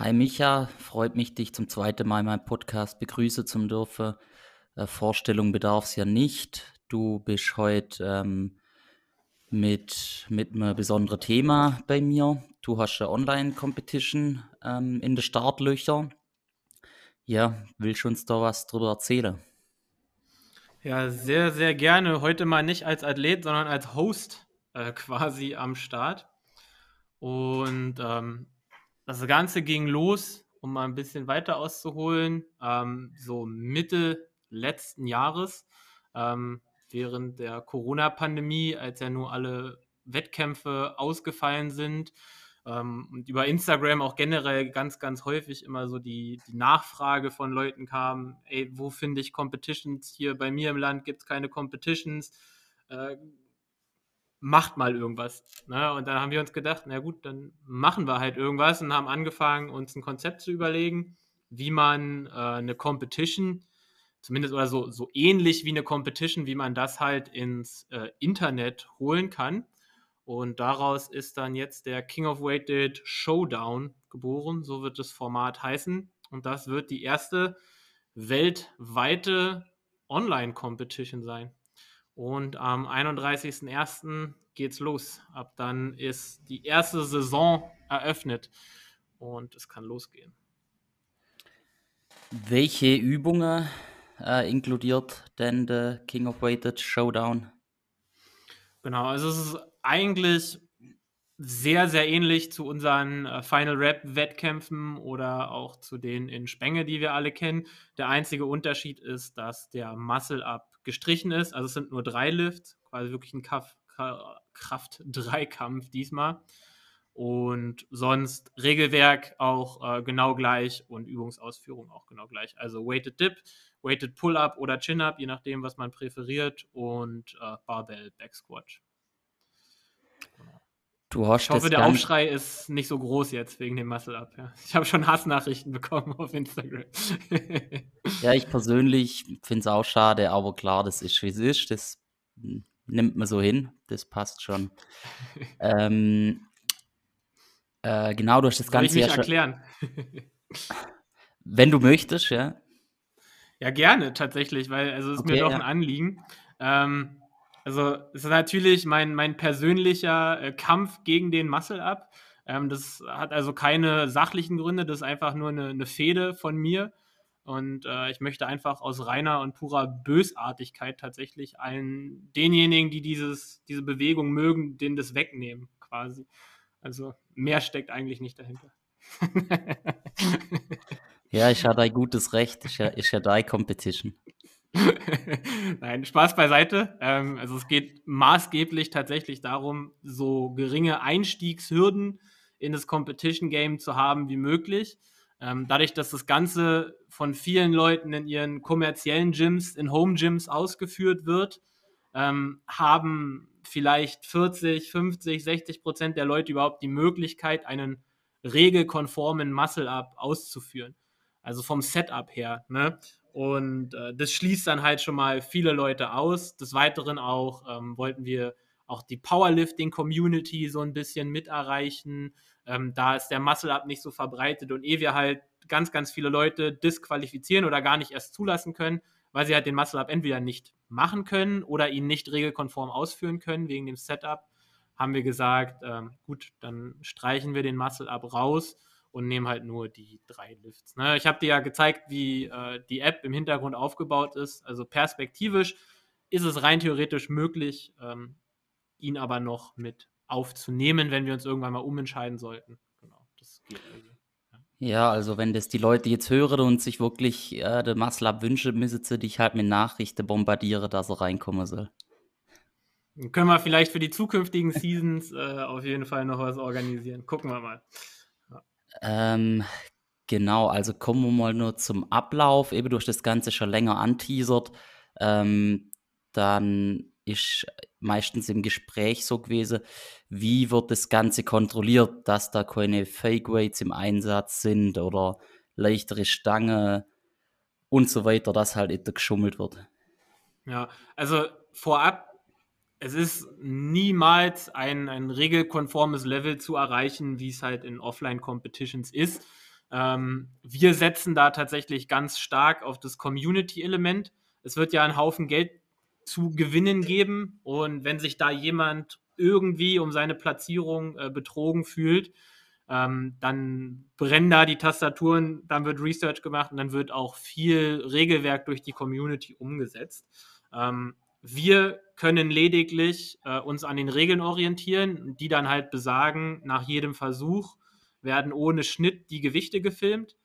Hi Micha, freut mich, dich zum zweiten Mal in meinem Podcast begrüßen zu dürfen. Äh, Vorstellung bedarf es ja nicht. Du bist heute ähm, mit, mit einem besonderen Thema bei mir. Du hast eine Online-Competition ähm, in den Startlöchern. Ja, willst du uns da was drüber erzählen? Ja, sehr, sehr gerne. Heute mal nicht als Athlet, sondern als Host äh, quasi am Start. Und ähm, das Ganze ging los, um mal ein bisschen weiter auszuholen, ähm, so Mitte letzten Jahres, ähm, während der Corona-Pandemie, als ja nur alle Wettkämpfe ausgefallen sind. Ähm, und über Instagram auch generell ganz, ganz häufig immer so die, die Nachfrage von Leuten kam, ey, wo finde ich Competitions? Hier bei mir im Land gibt es keine Competitions. Äh, macht mal irgendwas. Ne? Und dann haben wir uns gedacht, na gut, dann machen wir halt irgendwas und haben angefangen, uns ein Konzept zu überlegen, wie man äh, eine Competition, zumindest oder so, so ähnlich wie eine Competition, wie man das halt ins äh, Internet holen kann. Und daraus ist dann jetzt der King of Weighted Showdown geboren, so wird das Format heißen. Und das wird die erste weltweite Online-Competition sein. Und am 31.01. geht's los. Ab dann ist die erste Saison eröffnet und es kann losgehen. Welche Übungen äh, inkludiert denn der King of Weighted Showdown? Genau, also es ist eigentlich sehr, sehr ähnlich zu unseren äh, Final Rap Wettkämpfen oder auch zu denen in Spenge, die wir alle kennen. Der einzige Unterschied ist, dass der Muscle Up gestrichen ist. Also es sind nur drei Lifts, quasi wirklich ein Kraft-3-Kampf diesmal. Und sonst Regelwerk auch äh, genau gleich und Übungsausführung auch genau gleich. Also Weighted Dip, Weighted Pull-Up oder Chin-Up, je nachdem, was man präferiert. Und äh, Barbell Back Squat. Du ich hoffe, der Aufschrei ist nicht so groß jetzt wegen dem Muscle-Up. Ja. Ich habe schon Hassnachrichten bekommen auf Instagram. ja, ich persönlich finde es auch schade, aber klar, das ist wie es ist. Das nimmt man so hin. Das passt schon. ähm, äh, genau, du hast das Soll Ganze ich mich ja erklären? Wenn du möchtest, ja. Ja, gerne tatsächlich, weil also es ist okay, mir doch ja. ein Anliegen. Ähm, also es ist natürlich mein, mein persönlicher äh, Kampf gegen den Muscle-Up. Ähm, das hat also keine sachlichen Gründe, das ist einfach nur eine, eine Fehde von mir. Und äh, ich möchte einfach aus reiner und purer Bösartigkeit tatsächlich allen denjenigen, die dieses, diese Bewegung mögen, denen das wegnehmen, quasi. Also mehr steckt eigentlich nicht dahinter. ja, ich hatte ein gutes Recht. Ich, ich hatte eine Competition. Nein, Spaß beiseite. Ähm, also es geht maßgeblich tatsächlich darum, so geringe Einstiegshürden in das Competition Game zu haben wie möglich. Ähm, dadurch, dass das Ganze von vielen Leuten in ihren kommerziellen Gyms, in Home Gyms ausgeführt wird, ähm, haben vielleicht 40, 50, 60 Prozent der Leute überhaupt die Möglichkeit, einen regelkonformen Muscle-Up auszuführen. Also vom Setup her. Ne? Und äh, das schließt dann halt schon mal viele Leute aus. Des Weiteren auch ähm, wollten wir auch die Powerlifting-Community so ein bisschen mit erreichen. Ähm, da ist der Muscle-Up nicht so verbreitet und ehe wir halt ganz, ganz viele Leute disqualifizieren oder gar nicht erst zulassen können, weil sie halt den Muscle-Up entweder nicht machen können oder ihn nicht regelkonform ausführen können wegen dem Setup, haben wir gesagt, ähm, gut, dann streichen wir den Muscle-Up raus und nehme halt nur die drei Lifts. Ne? Ich habe dir ja gezeigt, wie äh, die App im Hintergrund aufgebaut ist. Also perspektivisch ist es rein theoretisch möglich, ähm, ihn aber noch mit aufzunehmen, wenn wir uns irgendwann mal umentscheiden sollten. Genau, das geht also. Ja, also wenn das die Leute jetzt hören und sich wirklich äh, der Maslab wünschen, müssen sie dich halt mit Nachrichten bombardieren, dass er reinkommen soll. Dann können wir vielleicht für die zukünftigen Seasons äh, auf jeden Fall noch was organisieren. Gucken wir mal. Ähm, genau, also kommen wir mal nur zum Ablauf. Eben durch das Ganze schon länger anteasert. Ähm, dann ist meistens im Gespräch so gewesen, wie wird das Ganze kontrolliert, dass da keine Fake Weights im Einsatz sind oder leichtere Stange und so weiter, dass halt nicht geschummelt wird. Ja, also vorab es ist niemals ein, ein regelkonformes Level zu erreichen, wie es halt in Offline-Competitions ist. Ähm, wir setzen da tatsächlich ganz stark auf das Community-Element. Es wird ja einen Haufen Geld zu gewinnen geben und wenn sich da jemand irgendwie um seine Platzierung äh, betrogen fühlt, ähm, dann brennen da die Tastaturen, dann wird Research gemacht und dann wird auch viel Regelwerk durch die Community umgesetzt. Ähm, wir können lediglich äh, uns an den Regeln orientieren, die dann halt besagen, nach jedem Versuch werden ohne Schnitt die Gewichte gefilmt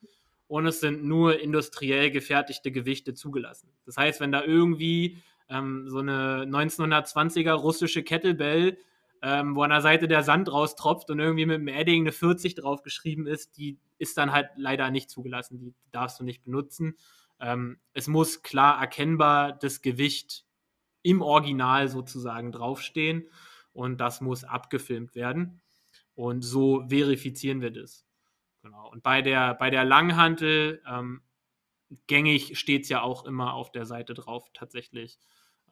und es sind nur industriell gefertigte Gewichte zugelassen. Das heißt, wenn da irgendwie ähm, so eine 1920er russische Kettlebell, ähm, wo an der Seite der Sand raustropft und irgendwie mit dem Edding eine 40 draufgeschrieben ist, die ist dann halt leider nicht zugelassen. Die darfst du nicht benutzen. Ähm, es muss klar erkennbar das Gewicht im Original sozusagen draufstehen und das muss abgefilmt werden. Und so verifizieren wir das. Genau. Und bei der, bei der Langhantel, ähm, gängig steht es ja auch immer auf der Seite drauf, tatsächlich,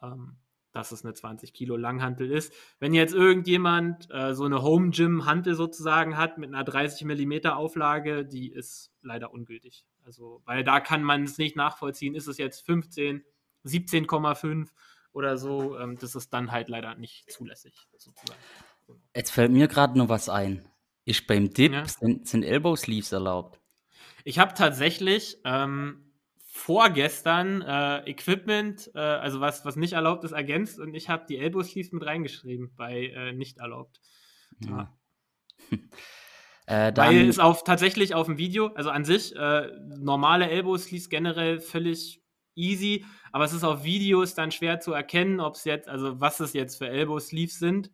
ähm, dass es eine 20 Kilo Langhantel ist. Wenn jetzt irgendjemand äh, so eine Home Gym Hantel sozusagen hat mit einer 30 mm Auflage, die ist leider ungültig. Also, weil da kann man es nicht nachvollziehen, ist es jetzt 15, 17,5 oder so. Ähm, das ist dann halt leider nicht zulässig sozusagen. Jetzt fällt mir gerade noch was ein. Ist beim Dip, ja. sind, sind Elbow Sleeves erlaubt? Ich habe tatsächlich ähm, vorgestern äh, Equipment, äh, also was, was nicht erlaubt ist, ergänzt und ich habe die Elbow Sleeves mit reingeschrieben bei äh, nicht erlaubt. Ja. Äh, Weil es auf tatsächlich auf dem Video, also an sich, äh, normale Elbow Sleeves generell völlig easy, aber es ist auf Videos dann schwer zu erkennen, ob es jetzt, also was es jetzt für Elbow Sleeves sind.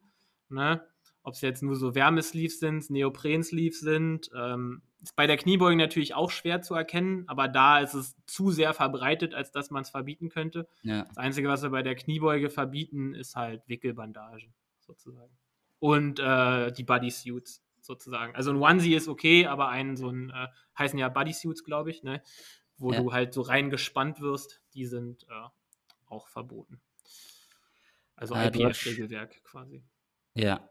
Ne? Ob es jetzt nur so Wärmesleeves sind, Neopren-Sleeves sind. Ähm, ist bei der Kniebeuge natürlich auch schwer zu erkennen, aber da ist es zu sehr verbreitet, als dass man es verbieten könnte. Ja. Das Einzige, was wir bei der Kniebeuge verbieten, ist halt Wickelbandagen sozusagen. Und äh, die Bodysuits sozusagen. Also ein Onesie ist okay, aber ein so ein, äh, heißen ja Bodysuits, glaube ich, ne? Wo ja. du halt so reingespannt wirst, die sind äh, auch verboten. Also äh, IPF-Regelwerk quasi. Ja.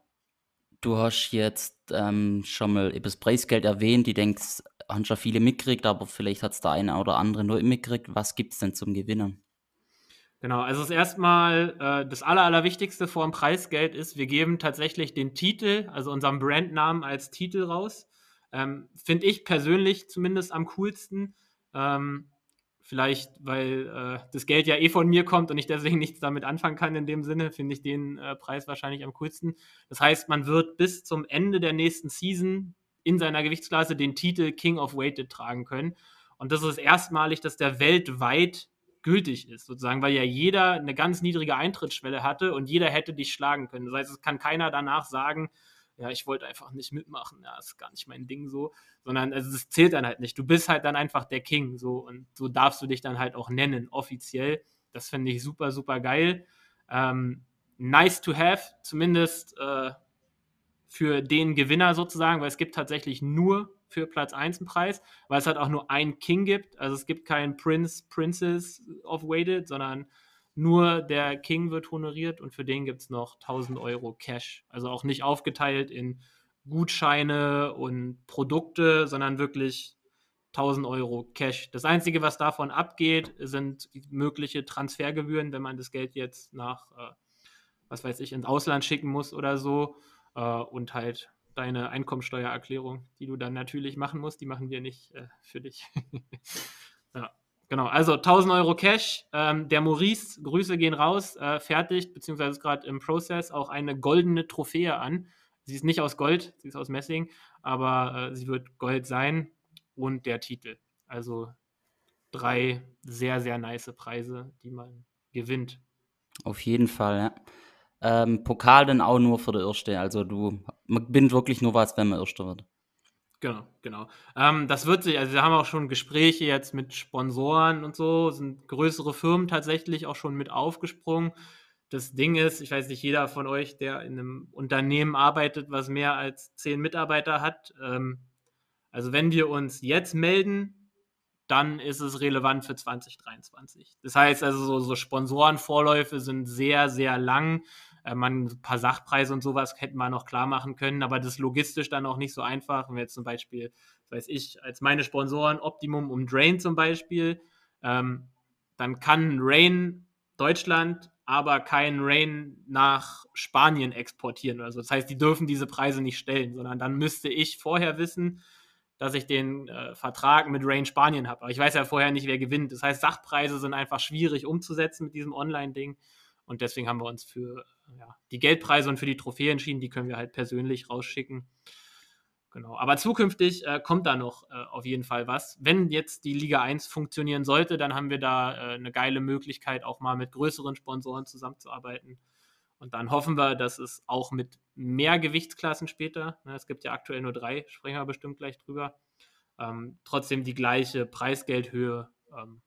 Du hast jetzt ähm, schon mal über das Preisgeld erwähnt. Ich denke, haben schon viele mitgekriegt, aber vielleicht hat es da eine oder andere nur mitgekriegt. Was gibt es denn zum Gewinnen? Genau, also das erstmal äh, das Aller, Allerwichtigste vor dem Preisgeld ist, wir geben tatsächlich den Titel, also unseren Brandnamen als Titel raus. Ähm, Finde ich persönlich zumindest am coolsten. Ähm, Vielleicht, weil äh, das Geld ja eh von mir kommt und ich deswegen nichts damit anfangen kann in dem Sinne, finde ich den äh, Preis wahrscheinlich am coolsten. Das heißt, man wird bis zum Ende der nächsten Season in seiner Gewichtsklasse den Titel King of Weighted tragen können. Und das ist erstmalig, dass der weltweit gültig ist, sozusagen, weil ja jeder eine ganz niedrige Eintrittsschwelle hatte und jeder hätte dich schlagen können. Das heißt, es kann keiner danach sagen, ja, ich wollte einfach nicht mitmachen, ja, ist gar nicht mein Ding so, sondern also zählt dann halt nicht. Du bist halt dann einfach der King so und so darfst du dich dann halt auch nennen, offiziell. Das finde ich super, super geil. Ähm, nice to have, zumindest äh, für den Gewinner sozusagen, weil es gibt tatsächlich nur für Platz 1 einen Preis, weil es halt auch nur einen King gibt. Also es gibt keinen Prince, Princess of Weighted, sondern nur der King wird honoriert und für den gibt es noch 1000 Euro Cash. Also auch nicht aufgeteilt in Gutscheine und Produkte, sondern wirklich 1000 Euro Cash. Das Einzige, was davon abgeht, sind mögliche Transfergebühren, wenn man das Geld jetzt nach, äh, was weiß ich, ins Ausland schicken muss oder so. Äh, und halt deine Einkommensteuererklärung, die du dann natürlich machen musst, die machen wir nicht äh, für dich. ja. Genau, also 1000 Euro Cash. Ähm, der Maurice, Grüße gehen raus, äh, fertigt, beziehungsweise ist gerade im Prozess, auch eine goldene Trophäe an. Sie ist nicht aus Gold, sie ist aus Messing, aber äh, sie wird Gold sein und der Titel. Also drei sehr, sehr nice Preise, die man gewinnt. Auf jeden Fall, ja. Ähm, Pokal dann auch nur für die Erste. Also du, man gewinnt wirklich nur was, wenn man Erster wird. Genau, genau. Ähm, das wird sich, also wir haben auch schon Gespräche jetzt mit Sponsoren und so, sind größere Firmen tatsächlich auch schon mit aufgesprungen. Das Ding ist, ich weiß nicht, jeder von euch, der in einem Unternehmen arbeitet, was mehr als zehn Mitarbeiter hat, ähm, also wenn wir uns jetzt melden, dann ist es relevant für 2023. Das heißt also, so, so Sponsorenvorläufe sind sehr, sehr lang. Äh, man ein paar Sachpreise und sowas hätten wir noch klar machen können, aber das ist logistisch dann auch nicht so einfach. Wenn wir jetzt zum Beispiel, weiß ich, als meine Sponsoren Optimum und Drain zum Beispiel, ähm, dann kann Rain Deutschland aber kein Rain nach Spanien exportieren. Also das heißt, die dürfen diese Preise nicht stellen, sondern dann müsste ich vorher wissen, dass ich den äh, Vertrag mit Rain Spanien habe. Aber ich weiß ja vorher nicht, wer gewinnt. Das heißt, Sachpreise sind einfach schwierig umzusetzen mit diesem Online-Ding. Und deswegen haben wir uns für ja, die Geldpreise und für die Trophäe entschieden. Die können wir halt persönlich rausschicken. Genau. Aber zukünftig äh, kommt da noch äh, auf jeden Fall was. Wenn jetzt die Liga 1 funktionieren sollte, dann haben wir da äh, eine geile Möglichkeit, auch mal mit größeren Sponsoren zusammenzuarbeiten. Und dann hoffen wir, dass es auch mit mehr Gewichtsklassen später, ne, es gibt ja aktuell nur drei, sprechen wir bestimmt gleich drüber, ähm, trotzdem die gleiche Preisgeldhöhe ähm,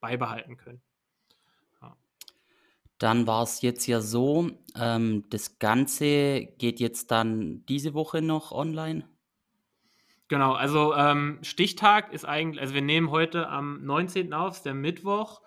beibehalten können. Dann war es jetzt ja so, ähm, das Ganze geht jetzt dann diese Woche noch online. Genau, also ähm, Stichtag ist eigentlich, also wir nehmen heute am 19. auf, ist der Mittwoch.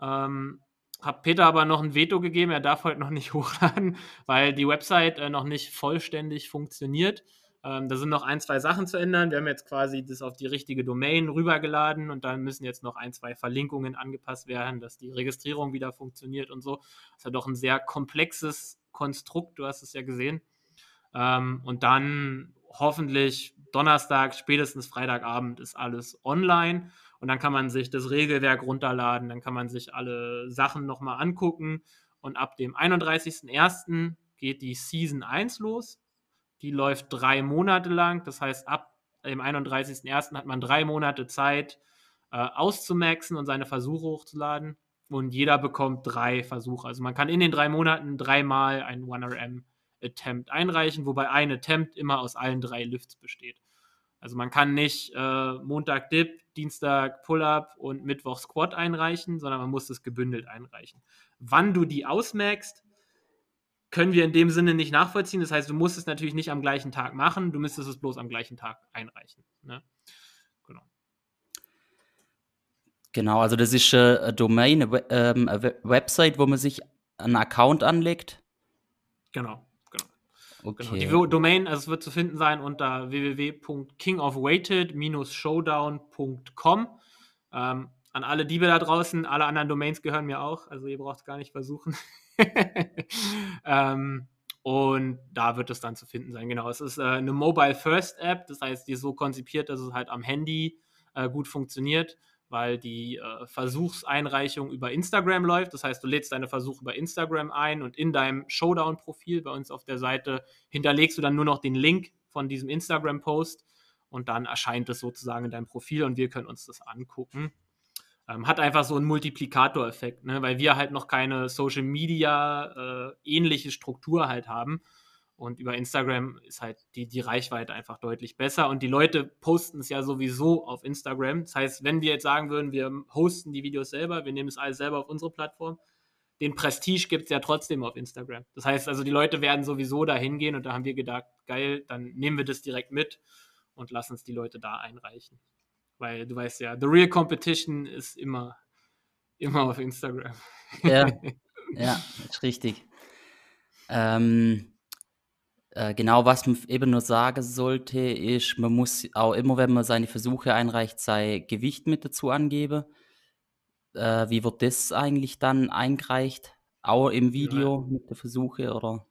Ähm, habe Peter aber noch ein Veto gegeben, er darf heute noch nicht hochladen, weil die Website äh, noch nicht vollständig funktioniert. Ähm, da sind noch ein, zwei Sachen zu ändern. Wir haben jetzt quasi das auf die richtige Domain rübergeladen und dann müssen jetzt noch ein, zwei Verlinkungen angepasst werden, dass die Registrierung wieder funktioniert und so. Das ist ja doch ein sehr komplexes Konstrukt, du hast es ja gesehen. Ähm, und dann hoffentlich Donnerstag, spätestens Freitagabend ist alles online. Und dann kann man sich das Regelwerk runterladen, dann kann man sich alle Sachen nochmal angucken. Und ab dem 31.01. geht die Season 1 los. Die läuft drei Monate lang. Das heißt, ab dem 31.01. hat man drei Monate Zeit, äh, auszumaxen und seine Versuche hochzuladen. Und jeder bekommt drei Versuche. Also man kann in den drei Monaten dreimal ein 1RM Attempt einreichen, wobei ein Attempt immer aus allen drei Lifts besteht. Also man kann nicht äh, Montag Dip, Dienstag Pull-up und Mittwoch Squat einreichen, sondern man muss es gebündelt einreichen. Wann du die ausmerkst, können wir in dem Sinne nicht nachvollziehen. Das heißt, du musst es natürlich nicht am gleichen Tag machen, du müsstest es bloß am gleichen Tag einreichen. Ne? Genau. Genau, also das ist äh, eine Domain, eine, ähm, eine Website, wo man sich einen Account anlegt. Genau. Okay. Genau. Die Domain, also es wird zu finden sein unter www.kingofweighted-showdown.com. Ähm, an alle Diebe da draußen, alle anderen Domains gehören mir auch, also ihr braucht es gar nicht versuchen. ähm, und da wird es dann zu finden sein. Genau, es ist äh, eine Mobile First App, das heißt, die ist so konzipiert, dass es halt am Handy äh, gut funktioniert weil die äh, Versuchseinreichung über Instagram läuft. Das heißt, du lädst deine Versuche über Instagram ein und in deinem Showdown-Profil bei uns auf der Seite hinterlegst du dann nur noch den Link von diesem Instagram-Post und dann erscheint es sozusagen in deinem Profil und wir können uns das angucken. Ähm, hat einfach so einen Multiplikatoreffekt, ne? weil wir halt noch keine Social Media äh, ähnliche Struktur halt haben und über Instagram ist halt die, die Reichweite einfach deutlich besser. Und die Leute posten es ja sowieso auf Instagram. Das heißt, wenn wir jetzt sagen würden, wir hosten die Videos selber, wir nehmen es alles selber auf unsere Plattform, den Prestige gibt es ja trotzdem auf Instagram. Das heißt also, die Leute werden sowieso da hingehen und da haben wir gedacht, geil, dann nehmen wir das direkt mit und lassen es die Leute da einreichen. Weil du weißt ja, the real competition ist immer, immer auf Instagram. Ja, ja, ist richtig. Ähm, äh, genau, was man eben nur sagen sollte, ist, man muss auch immer, wenn man seine Versuche einreicht, sein Gewicht mit dazu angeben. Äh, wie wird das eigentlich dann eingereicht? Auch im Video ja. mit der Versuche, oder?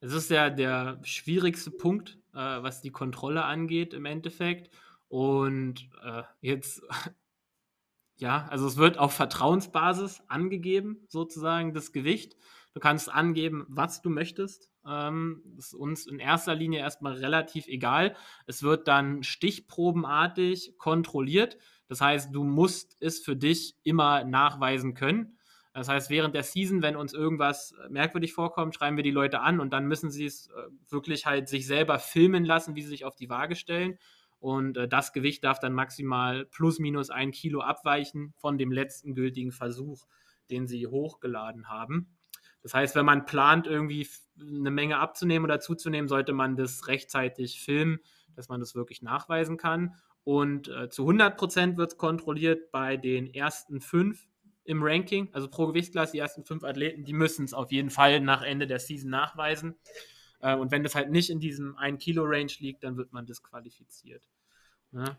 Es ist ja der schwierigste Punkt, äh, was die Kontrolle angeht im Endeffekt. Und äh, jetzt, ja, also es wird auf Vertrauensbasis angegeben, sozusagen das Gewicht. Du kannst angeben, was du möchtest. Ähm, ist uns in erster Linie erstmal relativ egal. Es wird dann stichprobenartig kontrolliert. Das heißt, du musst es für dich immer nachweisen können. Das heißt, während der Season, wenn uns irgendwas merkwürdig vorkommt, schreiben wir die Leute an und dann müssen sie es äh, wirklich halt sich selber filmen lassen, wie sie sich auf die Waage stellen. Und äh, das Gewicht darf dann maximal plus minus ein Kilo abweichen von dem letzten gültigen Versuch, den sie hochgeladen haben. Das heißt, wenn man plant, irgendwie eine Menge abzunehmen oder zuzunehmen, sollte man das rechtzeitig filmen, dass man das wirklich nachweisen kann. Und äh, zu 100 Prozent wird es kontrolliert bei den ersten fünf im Ranking, also pro Gewichtsklasse, die ersten fünf Athleten, die müssen es auf jeden Fall nach Ende der Season nachweisen. Äh, und wenn das halt nicht in diesem 1-Kilo-Range liegt, dann wird man disqualifiziert. Ne?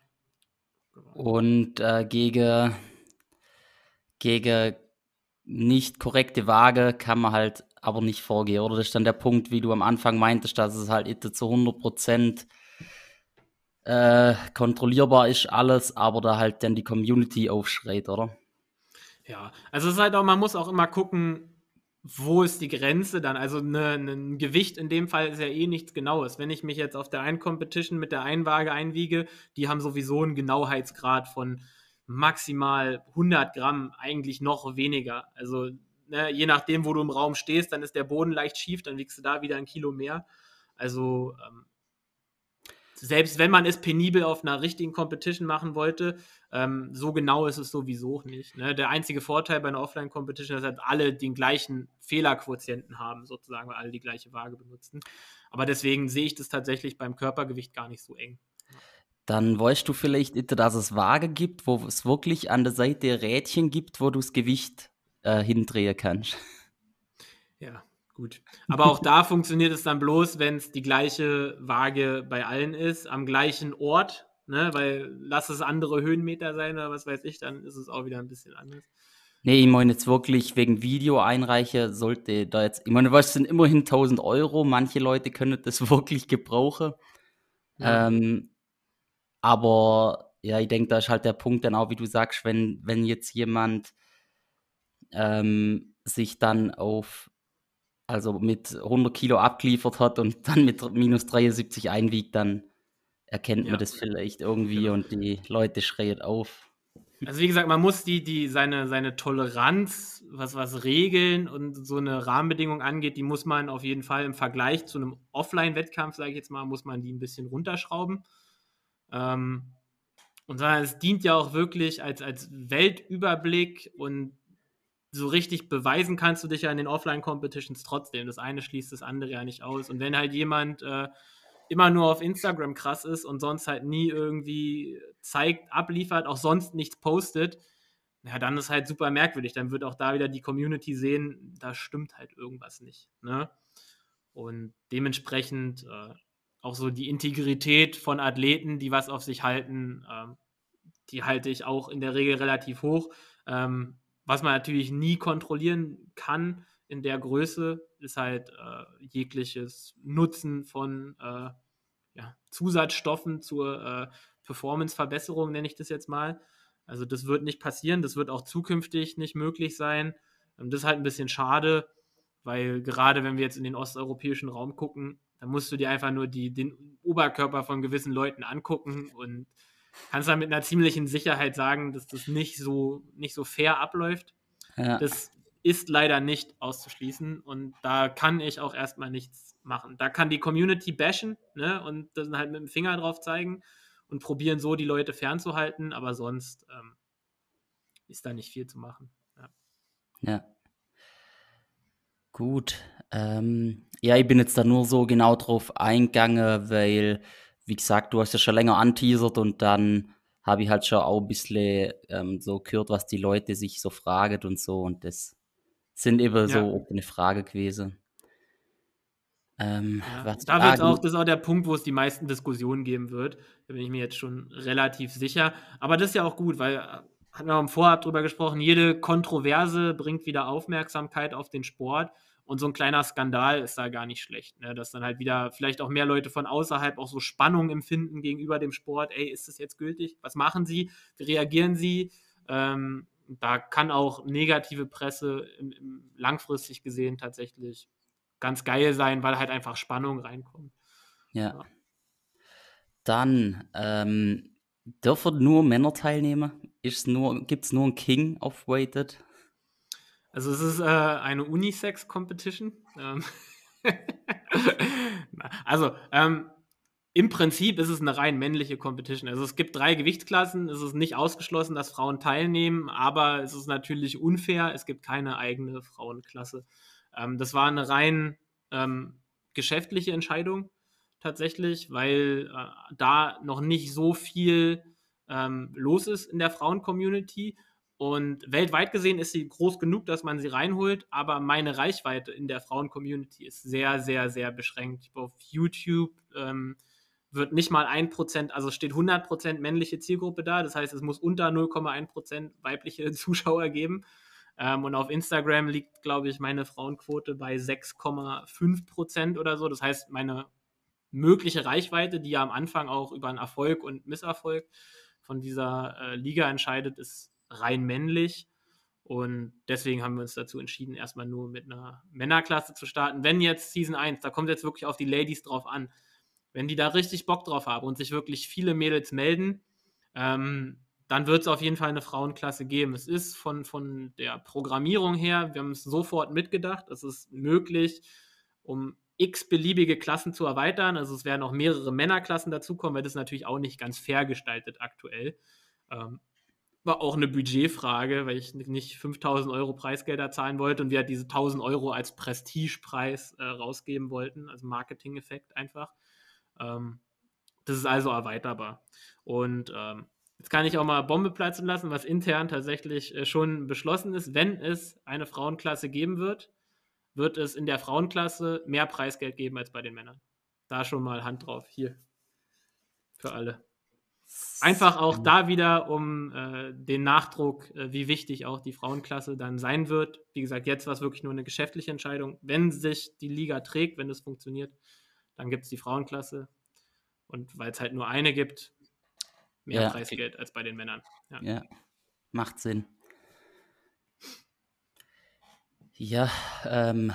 Genau. Und äh, gegen, gegen nicht korrekte Waage kann man halt aber nicht vorgehen. Oder das ist dann der Punkt, wie du am Anfang meintest, dass es halt zu 100 Prozent äh, kontrollierbar ist alles, aber da halt dann die Community aufschreit, oder? Ja, also es ist halt auch, man muss auch immer gucken, wo ist die Grenze dann? Also ne, ein Gewicht in dem Fall ist ja eh nichts Genaues. Wenn ich mich jetzt auf der einen Competition mit der Einwaage einwiege, die haben sowieso einen Genauheitsgrad von maximal 100 Gramm, eigentlich noch weniger. Also ne, je nachdem, wo du im Raum stehst, dann ist der Boden leicht schief, dann wiegst du da wieder ein Kilo mehr. Also ähm, selbst wenn man es penibel auf einer richtigen Competition machen wollte, ähm, so genau ist es sowieso nicht. Ne? Der einzige Vorteil bei einer Offline-Competition ist, dass alle den gleichen Fehlerquotienten haben, sozusagen, weil alle die gleiche Waage benutzen. Aber deswegen sehe ich das tatsächlich beim Körpergewicht gar nicht so eng. Dann weißt du vielleicht, dass es Waage gibt, wo es wirklich an der Seite Rädchen gibt, wo du das Gewicht äh, hindrehen kannst. Ja, Gut. Aber auch da funktioniert es dann bloß, wenn es die gleiche Waage bei allen ist, am gleichen Ort, ne? Weil lass es andere Höhenmeter sein oder was weiß ich, dann ist es auch wieder ein bisschen anders. Nee, ich meine jetzt wirklich wegen Video einreiche, sollte da jetzt, ich meine, was sind immerhin 1000 Euro, manche Leute können das wirklich gebrauchen. Ja. Ähm, aber ja, ich denke, da ist halt der Punkt dann auch, wie du sagst, wenn, wenn jetzt jemand ähm, sich dann auf also mit 100 Kilo abgeliefert hat und dann mit minus 73 einwiegt, dann erkennt ja. man das vielleicht irgendwie genau. und die Leute schreien auf. Also wie gesagt, man muss die, die seine, seine Toleranz, was, was Regeln und so eine Rahmenbedingung angeht, die muss man auf jeden Fall im Vergleich zu einem Offline-Wettkampf, sage ich jetzt mal, muss man die ein bisschen runterschrauben. Ähm, und es dient ja auch wirklich als, als Weltüberblick und so richtig beweisen kannst du dich ja in den Offline-Competitions trotzdem. Das eine schließt das andere ja nicht aus. Und wenn halt jemand äh, immer nur auf Instagram krass ist und sonst halt nie irgendwie zeigt, abliefert, auch sonst nichts postet, ja, dann ist halt super merkwürdig. Dann wird auch da wieder die Community sehen, da stimmt halt irgendwas nicht. Ne? Und dementsprechend äh, auch so die Integrität von Athleten, die was auf sich halten, äh, die halte ich auch in der Regel relativ hoch. Ähm, was man natürlich nie kontrollieren kann in der Größe, ist halt äh, jegliches Nutzen von äh, ja, Zusatzstoffen zur äh, Performance-Verbesserung, nenne ich das jetzt mal. Also das wird nicht passieren, das wird auch zukünftig nicht möglich sein. Ähm, das ist halt ein bisschen schade, weil gerade wenn wir jetzt in den osteuropäischen Raum gucken, dann musst du dir einfach nur die, den Oberkörper von gewissen Leuten angucken und kannst dann mit einer ziemlichen Sicherheit sagen, dass das nicht so, nicht so fair abläuft. Ja. Das ist leider nicht auszuschließen und da kann ich auch erstmal nichts machen. Da kann die Community bashen ne, und dann halt mit dem Finger drauf zeigen und probieren so die Leute fernzuhalten, aber sonst ähm, ist da nicht viel zu machen. Ja. ja. Gut. Ähm, ja, ich bin jetzt da nur so genau drauf eingegangen, weil wie gesagt, du hast ja schon länger anteasert und dann habe ich halt schon auch ein bisschen ähm, so gehört, was die Leute sich so fragen und so und das sind eben ja. so eine Frage gewesen. Ähm, ja, da wird auch, das ist auch der Punkt, wo es die meisten Diskussionen geben wird. Da bin ich mir jetzt schon relativ sicher. Aber das ist ja auch gut, weil äh, hatten wir im Vorab drüber gesprochen, jede Kontroverse bringt wieder Aufmerksamkeit auf den Sport. Und so ein kleiner Skandal ist da gar nicht schlecht, ne? dass dann halt wieder vielleicht auch mehr Leute von außerhalb auch so Spannung empfinden gegenüber dem Sport. Ey, ist das jetzt gültig? Was machen sie? Wie reagieren sie? Ähm, da kann auch negative Presse im, im langfristig gesehen tatsächlich ganz geil sein, weil halt einfach Spannung reinkommt. Ja. ja. Dann ähm, dürfen nur Männer teilnehmen? Gibt es nur einen King of Weighted? Also es ist äh, eine Unisex-Competition. Ähm also ähm, im Prinzip ist es eine rein männliche Competition. Also es gibt drei Gewichtsklassen. Es ist nicht ausgeschlossen, dass Frauen teilnehmen, aber es ist natürlich unfair. Es gibt keine eigene Frauenklasse. Ähm, das war eine rein ähm, geschäftliche Entscheidung tatsächlich, weil äh, da noch nicht so viel ähm, los ist in der Frauen-Community Und weltweit gesehen ist sie groß genug, dass man sie reinholt, aber meine Reichweite in der Frauen-Community ist sehr, sehr, sehr beschränkt. Auf YouTube ähm, wird nicht mal ein Prozent, also steht 100 Prozent männliche Zielgruppe da. Das heißt, es muss unter 0,1 Prozent weibliche Zuschauer geben. Ähm, und auf Instagram liegt, glaube ich, meine Frauenquote bei 6,5 Prozent oder so. Das heißt, meine mögliche Reichweite, die ja am Anfang auch über einen Erfolg und Misserfolg von dieser äh, Liga entscheidet, ist rein männlich. Und deswegen haben wir uns dazu entschieden, erstmal nur mit einer Männerklasse zu starten. Wenn jetzt Season 1, da kommt jetzt wirklich auf die Ladies drauf an, wenn die da richtig Bock drauf haben und sich wirklich viele Mädels melden, ähm, dann wird es auf jeden Fall eine Frauenklasse geben. Es ist von, von der Programmierung her, wir haben es sofort mitgedacht, es ist möglich, um x beliebige Klassen zu erweitern. Also es werden auch mehrere Männerklassen dazukommen, weil das natürlich auch nicht ganz fair gestaltet aktuell. Ähm, war auch eine Budgetfrage, weil ich nicht 5000 Euro Preisgelder zahlen wollte und wir halt diese 1000 Euro als Prestigepreis äh, rausgeben wollten, also Marketing-Effekt einfach. Ähm, das ist also erweiterbar. Und ähm, jetzt kann ich auch mal Bombe platzen lassen, was intern tatsächlich äh, schon beschlossen ist. Wenn es eine Frauenklasse geben wird, wird es in der Frauenklasse mehr Preisgeld geben als bei den Männern. Da schon mal Hand drauf. Hier. Für alle. Einfach auch da wieder um äh, den Nachdruck, äh, wie wichtig auch die Frauenklasse dann sein wird. Wie gesagt, jetzt war es wirklich nur eine geschäftliche Entscheidung. Wenn sich die Liga trägt, wenn es funktioniert, dann gibt es die Frauenklasse. Und weil es halt nur eine gibt, mehr ja. Preisgeld als bei den Männern. Ja. ja, macht Sinn. Ja, ähm,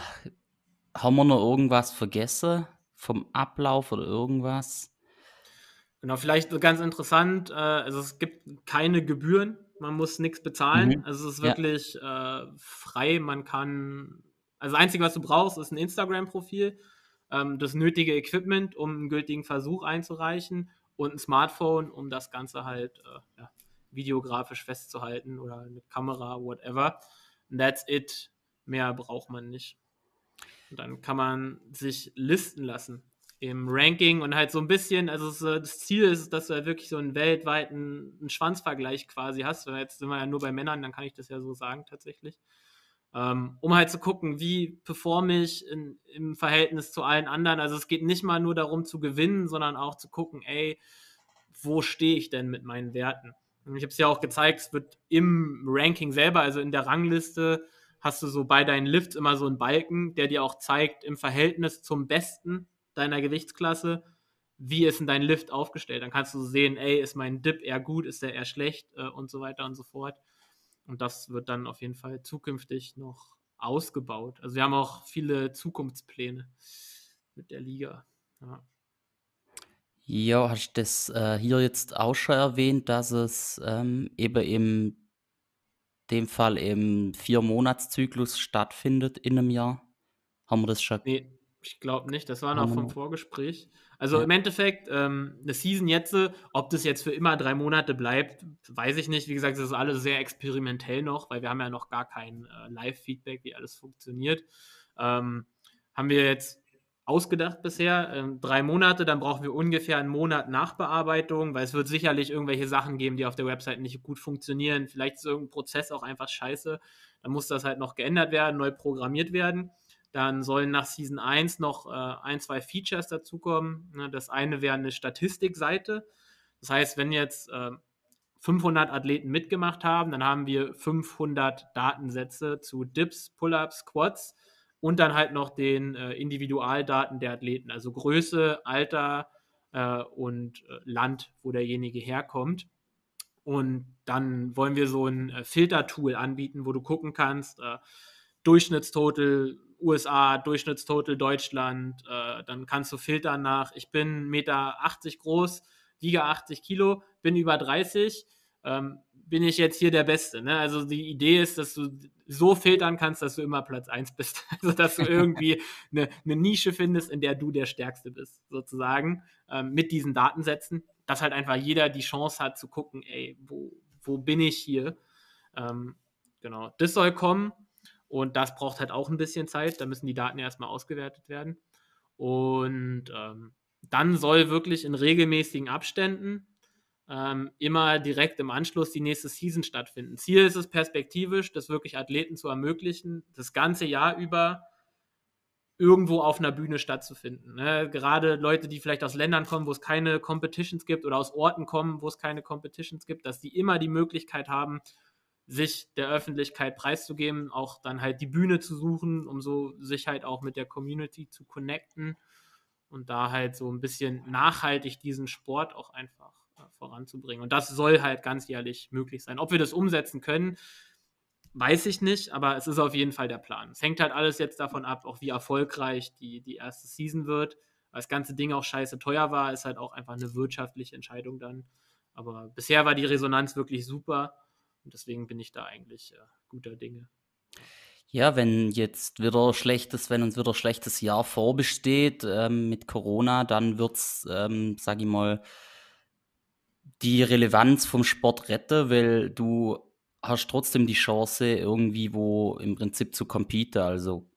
haben wir noch irgendwas vergessen vom Ablauf oder irgendwas? Genau, vielleicht ganz interessant, äh, also es gibt keine Gebühren, man muss nichts bezahlen. Mhm. Also es ist wirklich ja. äh, frei, man kann, also das Einzige, was du brauchst, ist ein Instagram-Profil, ähm, das nötige Equipment, um einen gültigen Versuch einzureichen und ein Smartphone, um das Ganze halt äh, ja, videografisch festzuhalten oder eine Kamera, whatever. And that's it. Mehr braucht man nicht. Und dann kann man sich listen lassen im Ranking und halt so ein bisschen, also das Ziel ist, dass du halt wirklich so einen weltweiten einen Schwanzvergleich quasi hast. Weil jetzt sind wir ja nur bei Männern, dann kann ich das ja so sagen tatsächlich. Ähm, um halt zu gucken, wie performe ich in, im Verhältnis zu allen anderen. Also es geht nicht mal nur darum zu gewinnen, sondern auch zu gucken, ey, wo stehe ich denn mit meinen Werten? Und ich habe es ja auch gezeigt, es wird im Ranking selber, also in der Rangliste, hast du so bei deinen Lifts immer so einen Balken, der dir auch zeigt, im Verhältnis zum Besten deiner Gewichtsklasse, wie ist denn dein Lift aufgestellt? Dann kannst du sehen, ey, ist mein Dip eher gut, ist der eher schlecht äh, und so weiter und so fort. Und das wird dann auf jeden Fall zukünftig noch ausgebaut. Also wir haben auch viele Zukunftspläne mit der Liga. Ja. Ja, hast du das äh, hier jetzt auch schon erwähnt, dass es ähm, eben im dem Fall im Vier-Monats-Zyklus stattfindet in einem Jahr? Haben wir das schon? Nee, ich glaube nicht, das war noch vom Vorgespräch. Also ja. im Endeffekt, ähm, eine Season jetzt, ob das jetzt für immer drei Monate bleibt, weiß ich nicht. Wie gesagt, das ist alles sehr experimentell noch, weil wir haben ja noch gar kein äh, Live-Feedback, wie alles funktioniert. Ähm, haben wir jetzt ausgedacht bisher. Ähm, drei Monate, dann brauchen wir ungefähr einen Monat Nachbearbeitung, weil es wird sicherlich irgendwelche Sachen geben, die auf der Website nicht gut funktionieren. Vielleicht ist irgendein Prozess auch einfach scheiße. Dann muss das halt noch geändert werden, neu programmiert werden. Dann sollen nach Season 1 noch äh, ein, zwei Features dazukommen. Ne, das eine wäre eine Statistikseite. Das heißt, wenn jetzt äh, 500 Athleten mitgemacht haben, dann haben wir 500 Datensätze zu Dips, Pull-ups, Squats und dann halt noch den äh, Individualdaten der Athleten, also Größe, Alter äh, und äh, Land, wo derjenige herkommt. Und dann wollen wir so ein äh, Filtertool anbieten, wo du gucken kannst, äh, Durchschnittstotal USA, Durchschnittstotal Deutschland. Äh, dann kannst du filtern nach, ich bin 1,80 Meter groß, wiege 80 Kilo, bin über 30. Ähm, bin ich jetzt hier der Beste. Ne? Also die Idee ist, dass du so filtern kannst, dass du immer Platz 1 bist. Also dass du irgendwie eine, eine, Nische findest, in der du der Stärkste bist, sozusagen, ähm, mit diesen Datensätzen. Dass halt einfach jeder die Chance hat zu gucken, ey, wo, wo bin ich hier? Ähm, genau, das soll kommen. Und das braucht halt auch ein bisschen Zeit. Da müssen die Daten erstmal ausgewertet werden. Und ähm, dann soll wirklich in regelmäßigen Abständen, ähm, immer direkt im Anschluss die nächste Season stattfinden. Ziel ist es perspektivisch, das wirklich Athleten zu ermöglichen, das ganze Jahr über irgendwo auf einer Bühne stattzufinden. Ne? Gerade Leute, die vielleicht aus Ländern kommen, wo es keine Competitions gibt oder aus Orten kommen, wo es keine Competitions gibt, dass die immer die Möglichkeit haben, sich der Öffentlichkeit preiszugeben, auch dann halt die Bühne zu suchen, um so sich halt auch mit der Community zu connecten und da halt so ein bisschen nachhaltig diesen Sport auch einfach äh, voranzubringen. Und das soll halt ganz jährlich möglich sein. Ob wir das umsetzen können, weiß ich nicht, aber es ist auf jeden Fall der Plan. Es hängt halt alles jetzt davon ab, auch wie erfolgreich die, die erste Season wird. Weil das ganze Ding auch scheiße teuer war, ist halt auch einfach eine wirtschaftliche Entscheidung dann. Aber bisher war die Resonanz wirklich super und deswegen bin ich da eigentlich äh, guter Dinge. Ja, wenn jetzt wieder schlechtes, wenn uns wieder schlechtes Jahr vorbesteht ähm, mit Corona, dann wird es, ähm, sag ich mal, die Relevanz vom Sport retten, weil du hast trotzdem die Chance, irgendwie wo im Prinzip zu competen. Also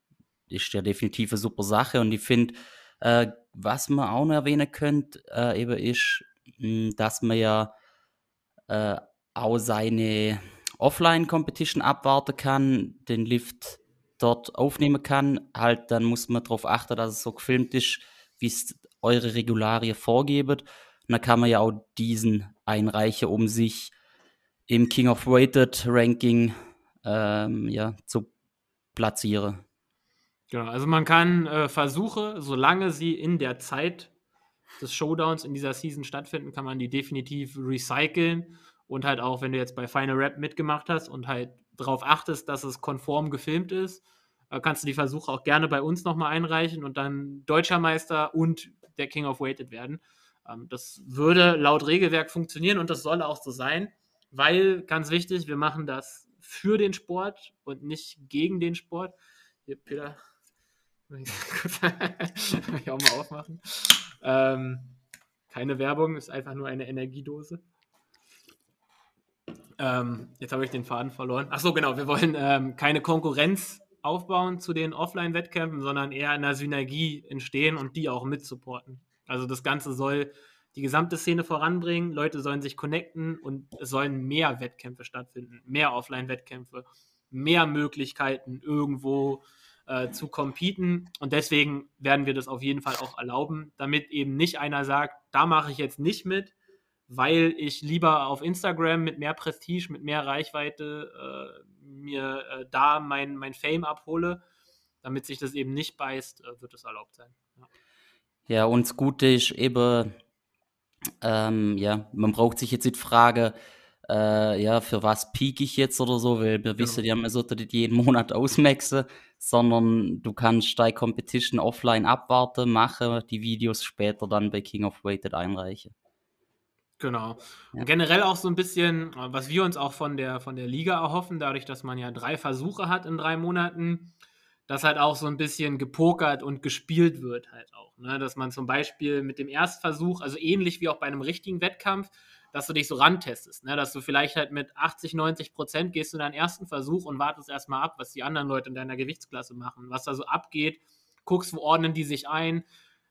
ist ja definitiv eine super Sache. Und ich finde, äh, was man auch noch erwähnen könnte, äh, eben ist, mh, hm, dass man ja äh, auch seine Offline-Competition abwarten kann, den Lift dort aufnehmen kann. Halt, dann muss man darauf achten, dass es so gefilmt ist, wie es eure Regularien vorgeben. Und dann kann man ja auch diesen einreichen, um sich im King of Weighted Ranking ähm, ja, zu platzieren. Genau, also man kann äh, Versuche, solange sie in der Zeit des Showdowns in dieser Season stattfinden, kann man die definitiv recyceln und halt auch, wenn du jetzt bei Final Rap mitgemacht hast und halt darauf achtest, dass es konform gefilmt ist, äh, kannst du die Versuche auch gerne bei uns nochmal einreichen und dann Deutscher Meister und der King of Weighted werden. Ähm, das würde laut Regelwerk funktionieren und das soll auch so sein weil, ganz wichtig, wir machen das für den Sport und nicht gegen den Sport. Hier, Peter, kann ich auch mal aufmachen. Ähm, keine Werbung, ist einfach nur eine Energiedose. Ähm, jetzt habe ich den Faden verloren. Achso, genau, wir wollen ähm, keine Konkurrenz aufbauen zu den Offline-Wettkämpfen, sondern eher in einer Synergie entstehen und die auch mitsupporten. Also das Ganze soll die gesamte Szene voranbringen, Leute sollen sich connecten und es sollen mehr Wettkämpfe stattfinden, mehr Offline-Wettkämpfe, mehr Möglichkeiten irgendwo äh, zu competen und deswegen werden wir das auf jeden Fall auch erlauben, damit eben nicht einer sagt, da mache ich jetzt nicht mit, weil ich lieber auf Instagram mit mehr Prestige, mit mehr Reichweite äh, mir äh, da mein, mein Fame abhole, damit sich das eben nicht beißt, äh, wird es erlaubt sein. Ja. ja, und das Gute ist eben, ähm, ja, man braucht sich jetzt nicht fragen, äh, ja, für was peak ich jetzt oder so, weil wir genau. wissen ja, man sollte nicht jeden Monat ausmaxen, sondern du kannst deine Competition offline abwarten, machen, die Videos später dann bei King of Weighted einreichen. Genau. Ja. Und generell auch so ein bisschen, was wir uns auch von der, von der Liga erhoffen, dadurch, dass man ja drei Versuche hat in drei Monaten, dass halt auch so ein bisschen gepokert und gespielt wird halt auch. Ne? Dass man zum Beispiel mit dem Erstversuch, also ähnlich wie auch bei einem richtigen Wettkampf, dass du dich so rantestest, ne? dass du vielleicht halt mit 80, 90 Prozent gehst du deinen ersten Versuch und wartest erstmal ab, was die anderen Leute in deiner Gewichtsklasse machen, was da so abgeht, guckst, wo ordnen die sich ein,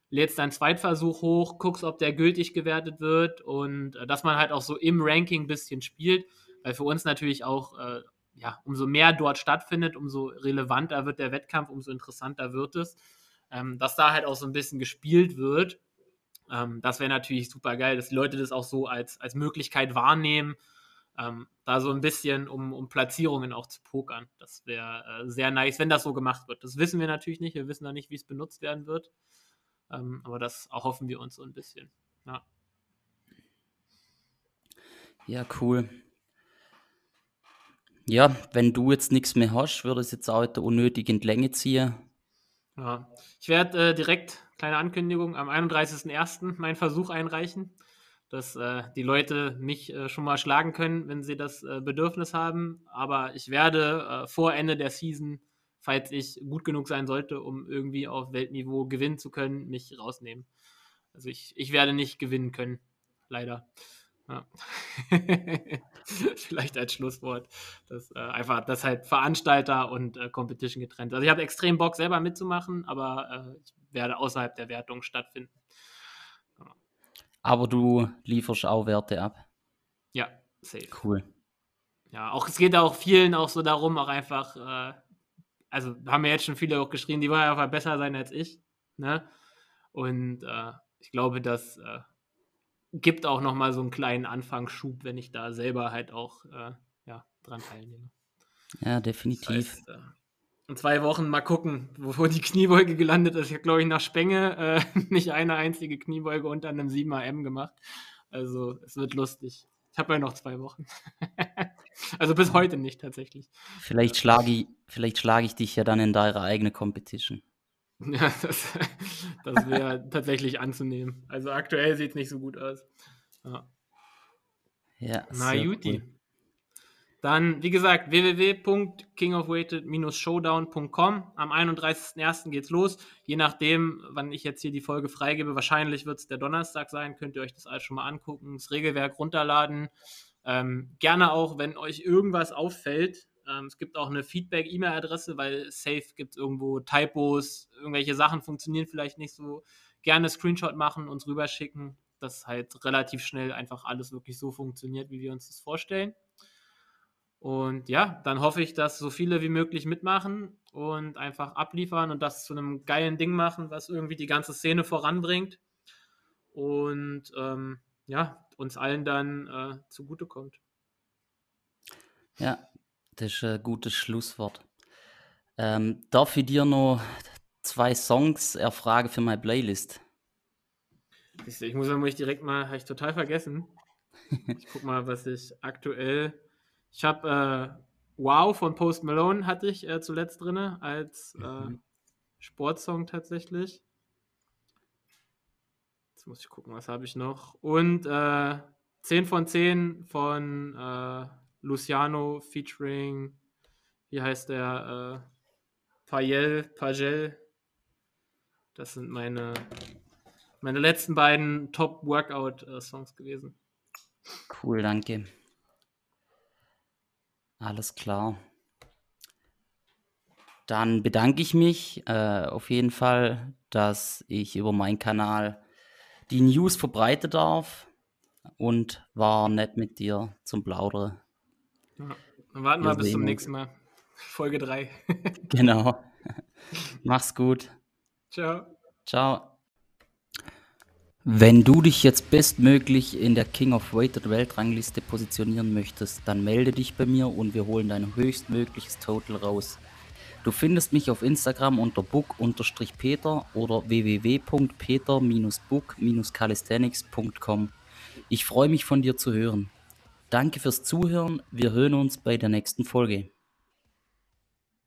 lädst deinen Zweitversuch hoch, guckst, ob der gültig gewertet wird und äh, dass man halt auch so im Ranking ein bisschen spielt, weil für uns natürlich auch äh, ja, umso mehr dort stattfindet, umso relevanter wird der Wettkampf, umso interessanter wird es. Ähm, dass da halt auch so ein bisschen gespielt wird. Ähm, das wäre natürlich super geil, dass die Leute das auch so als, als Möglichkeit wahrnehmen, ähm, da so ein bisschen um, um Platzierungen auch zu pokern. Das wäre äh, sehr nice, wenn das so gemacht wird. Das wissen wir natürlich nicht. Wir wissen noch nicht, wie es benutzt werden wird. Ähm, aber das erhoffen wir uns so ein bisschen. Ja. Ja, cool. Ja, wenn du jetzt nichts mehr hast, würde es jetzt auch unnötig in die Länge ziehen. Ja, ich werde äh, direkt, kleine Ankündigung, am 31.01. meinen Versuch einreichen, dass äh, die Leute mich äh, schon mal schlagen können, wenn sie das äh, Bedürfnis haben. Aber ich werde äh, vor Ende der Season, falls ich gut genug sein sollte, um irgendwie auf Weltniveau gewinnen zu können, mich rausnehmen. Also ich, ich werde nicht gewinnen können, leider. Ja. Vielleicht als Schlusswort. Das, äh, einfach, das halt Veranstalter und äh, Competition getrennt. Also ich habe extrem Bock, selber mitzumachen, aber äh, ich werde außerhalb der Wertung stattfinden. Aber du lieferst auch Werte ab. Ja, safe. Cool. Ja, auch es geht auch vielen auch so darum, auch einfach, äh, also haben mir jetzt schon viele auch geschrieben, die wollen einfach besser sein als ich. Ne? Und äh, ich glaube, das äh, gibt auch nochmal so einen kleinen Anfangsschub, wenn ich da selber halt auch äh, ja, dran teilnehme. Ja, definitiv. Das heißt, äh, in zwei Wochen mal gucken, wo, die Kniebeuge gelandet ist. Ich habe, glaube ich, nach Spenge äh, nicht eine einzige Kniebeuge unter einem 7 M gemacht. Also es wird lustig. Ich habe ja noch zwei Wochen. also bis heute nicht tatsächlich. Vielleicht schlage ich, vielleicht schlage ich dich ja dann in deine eigene Competition. Ja, das, das wäre tatsächlich anzunehmen. Also aktuell sieht es nicht so gut aus. Ja. Ja, Na, Juti. Cool. Dann, wie gesagt, www.kingofweighted-showdown.com. Am 31.01. geht's los. Je nachdem, wann ich jetzt hier die Folge freigebe, wahrscheinlich wird es der Donnerstag sein. Könnt ihr euch das alles schon mal angucken, das Regelwerk runterladen. Ähm, gerne auch, wenn euch irgendwas auffällt. Ähm, es gibt auch eine Feedback-E-Mail-Adresse, weil safe gibt es irgendwo Typos, irgendwelche Sachen funktionieren vielleicht nicht so. Gerne Screenshot machen, uns rüberschicken, dass halt relativ schnell einfach alles wirklich so funktioniert, wie wir uns das vorstellen. Und ja, dann hoffe ich, dass so viele wie möglich mitmachen und einfach abliefern und das zu einem geilen Ding machen, was irgendwie die ganze Szene voranbringt und ähm, ja, uns allen dann äh, zugutekommt. Ja, das ist ein gutes Schlusswort. Ähm, darf ich dir noch zwei Songs erfragen für meine Playlist? Ich muss ja direkt mal, habe ich total vergessen. Ich guck mal, was ich aktuell ich habe äh, Wow von Post Malone hatte ich äh, zuletzt drin als äh, mhm. Sportsong tatsächlich. Muss ich gucken, was habe ich noch. Und äh, 10 von 10 von äh, Luciano featuring, wie heißt der? Äh, Payel, Pagel. Das sind meine, meine letzten beiden Top-Workout-Songs gewesen. Cool, danke. Alles klar. Dann bedanke ich mich äh, auf jeden Fall, dass ich über meinen Kanal die News verbreiten darf und war nett mit dir zum Plaudern. Ja, dann warten wir bis zum nächsten Mal. Folge 3. genau. Mach's gut. Ciao. Ciao. Wenn du dich jetzt bestmöglich in der King of Weighted Weltrangliste positionieren möchtest, dann melde dich bei mir und wir holen dein höchstmögliches Total raus. Du findest mich auf Instagram unter book-peter oder www.peter-book-calisthenics.com. Ich freue mich von dir zu hören. Danke fürs Zuhören, wir hören uns bei der nächsten Folge.